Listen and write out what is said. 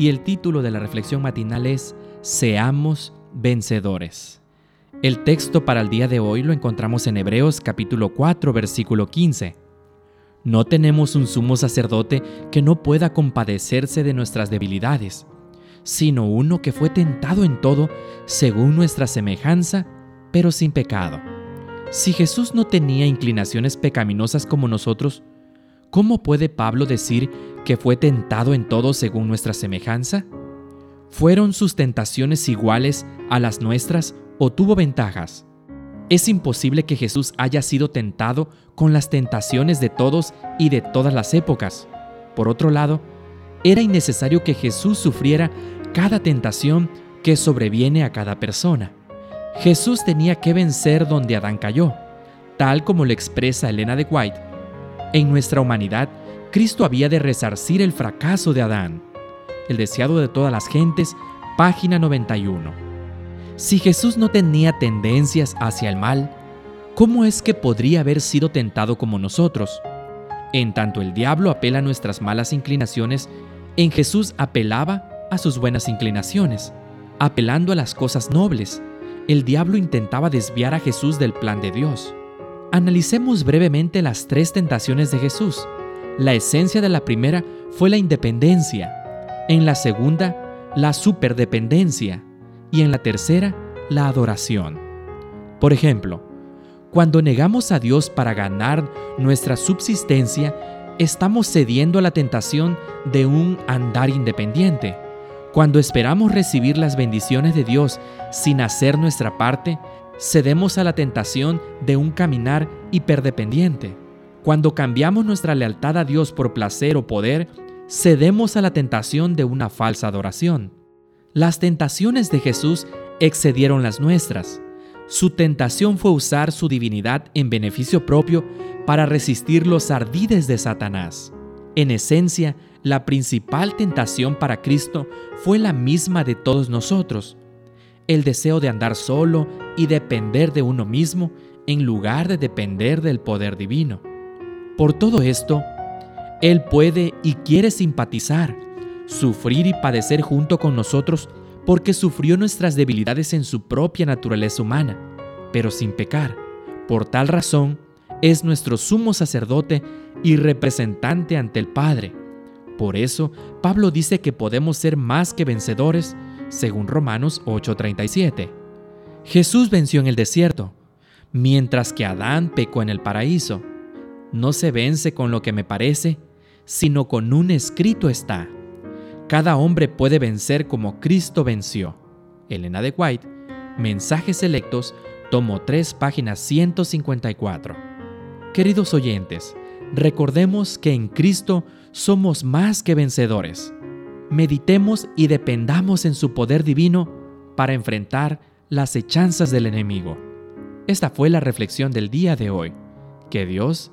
y el título de la reflexión matinal es Seamos vencedores. El texto para el día de hoy lo encontramos en Hebreos capítulo 4 versículo 15. No tenemos un sumo sacerdote que no pueda compadecerse de nuestras debilidades, sino uno que fue tentado en todo según nuestra semejanza, pero sin pecado. Si Jesús no tenía inclinaciones pecaminosas como nosotros, ¿cómo puede Pablo decir que fue tentado en todo según nuestra semejanza? ¿Fueron sus tentaciones iguales a las nuestras o tuvo ventajas? Es imposible que Jesús haya sido tentado con las tentaciones de todos y de todas las épocas. Por otro lado, era innecesario que Jesús sufriera cada tentación que sobreviene a cada persona. Jesús tenía que vencer donde Adán cayó, tal como lo expresa Elena de White. En nuestra humanidad, Cristo había de resarcir el fracaso de Adán. El deseado de todas las gentes, página 91. Si Jesús no tenía tendencias hacia el mal, ¿cómo es que podría haber sido tentado como nosotros? En tanto el diablo apela a nuestras malas inclinaciones, en Jesús apelaba a sus buenas inclinaciones, apelando a las cosas nobles. El diablo intentaba desviar a Jesús del plan de Dios. Analicemos brevemente las tres tentaciones de Jesús. La esencia de la primera fue la independencia, en la segunda, la superdependencia y en la tercera, la adoración. Por ejemplo, cuando negamos a Dios para ganar nuestra subsistencia, estamos cediendo a la tentación de un andar independiente. Cuando esperamos recibir las bendiciones de Dios sin hacer nuestra parte, cedemos a la tentación de un caminar hiperdependiente. Cuando cambiamos nuestra lealtad a Dios por placer o poder, cedemos a la tentación de una falsa adoración. Las tentaciones de Jesús excedieron las nuestras. Su tentación fue usar su divinidad en beneficio propio para resistir los ardides de Satanás. En esencia, la principal tentación para Cristo fue la misma de todos nosotros, el deseo de andar solo y depender de uno mismo en lugar de depender del poder divino. Por todo esto, Él puede y quiere simpatizar, sufrir y padecer junto con nosotros porque sufrió nuestras debilidades en su propia naturaleza humana, pero sin pecar. Por tal razón, es nuestro sumo sacerdote y representante ante el Padre. Por eso, Pablo dice que podemos ser más que vencedores según Romanos 8:37. Jesús venció en el desierto, mientras que Adán pecó en el paraíso. No se vence con lo que me parece, sino con un escrito está. Cada hombre puede vencer como Cristo venció. Elena de White, Mensajes Selectos, tomo 3, página 154. Queridos oyentes, recordemos que en Cristo somos más que vencedores meditemos y dependamos en su poder divino para enfrentar las hechanzas del enemigo. Esta fue la reflexión del día de hoy. Que Dios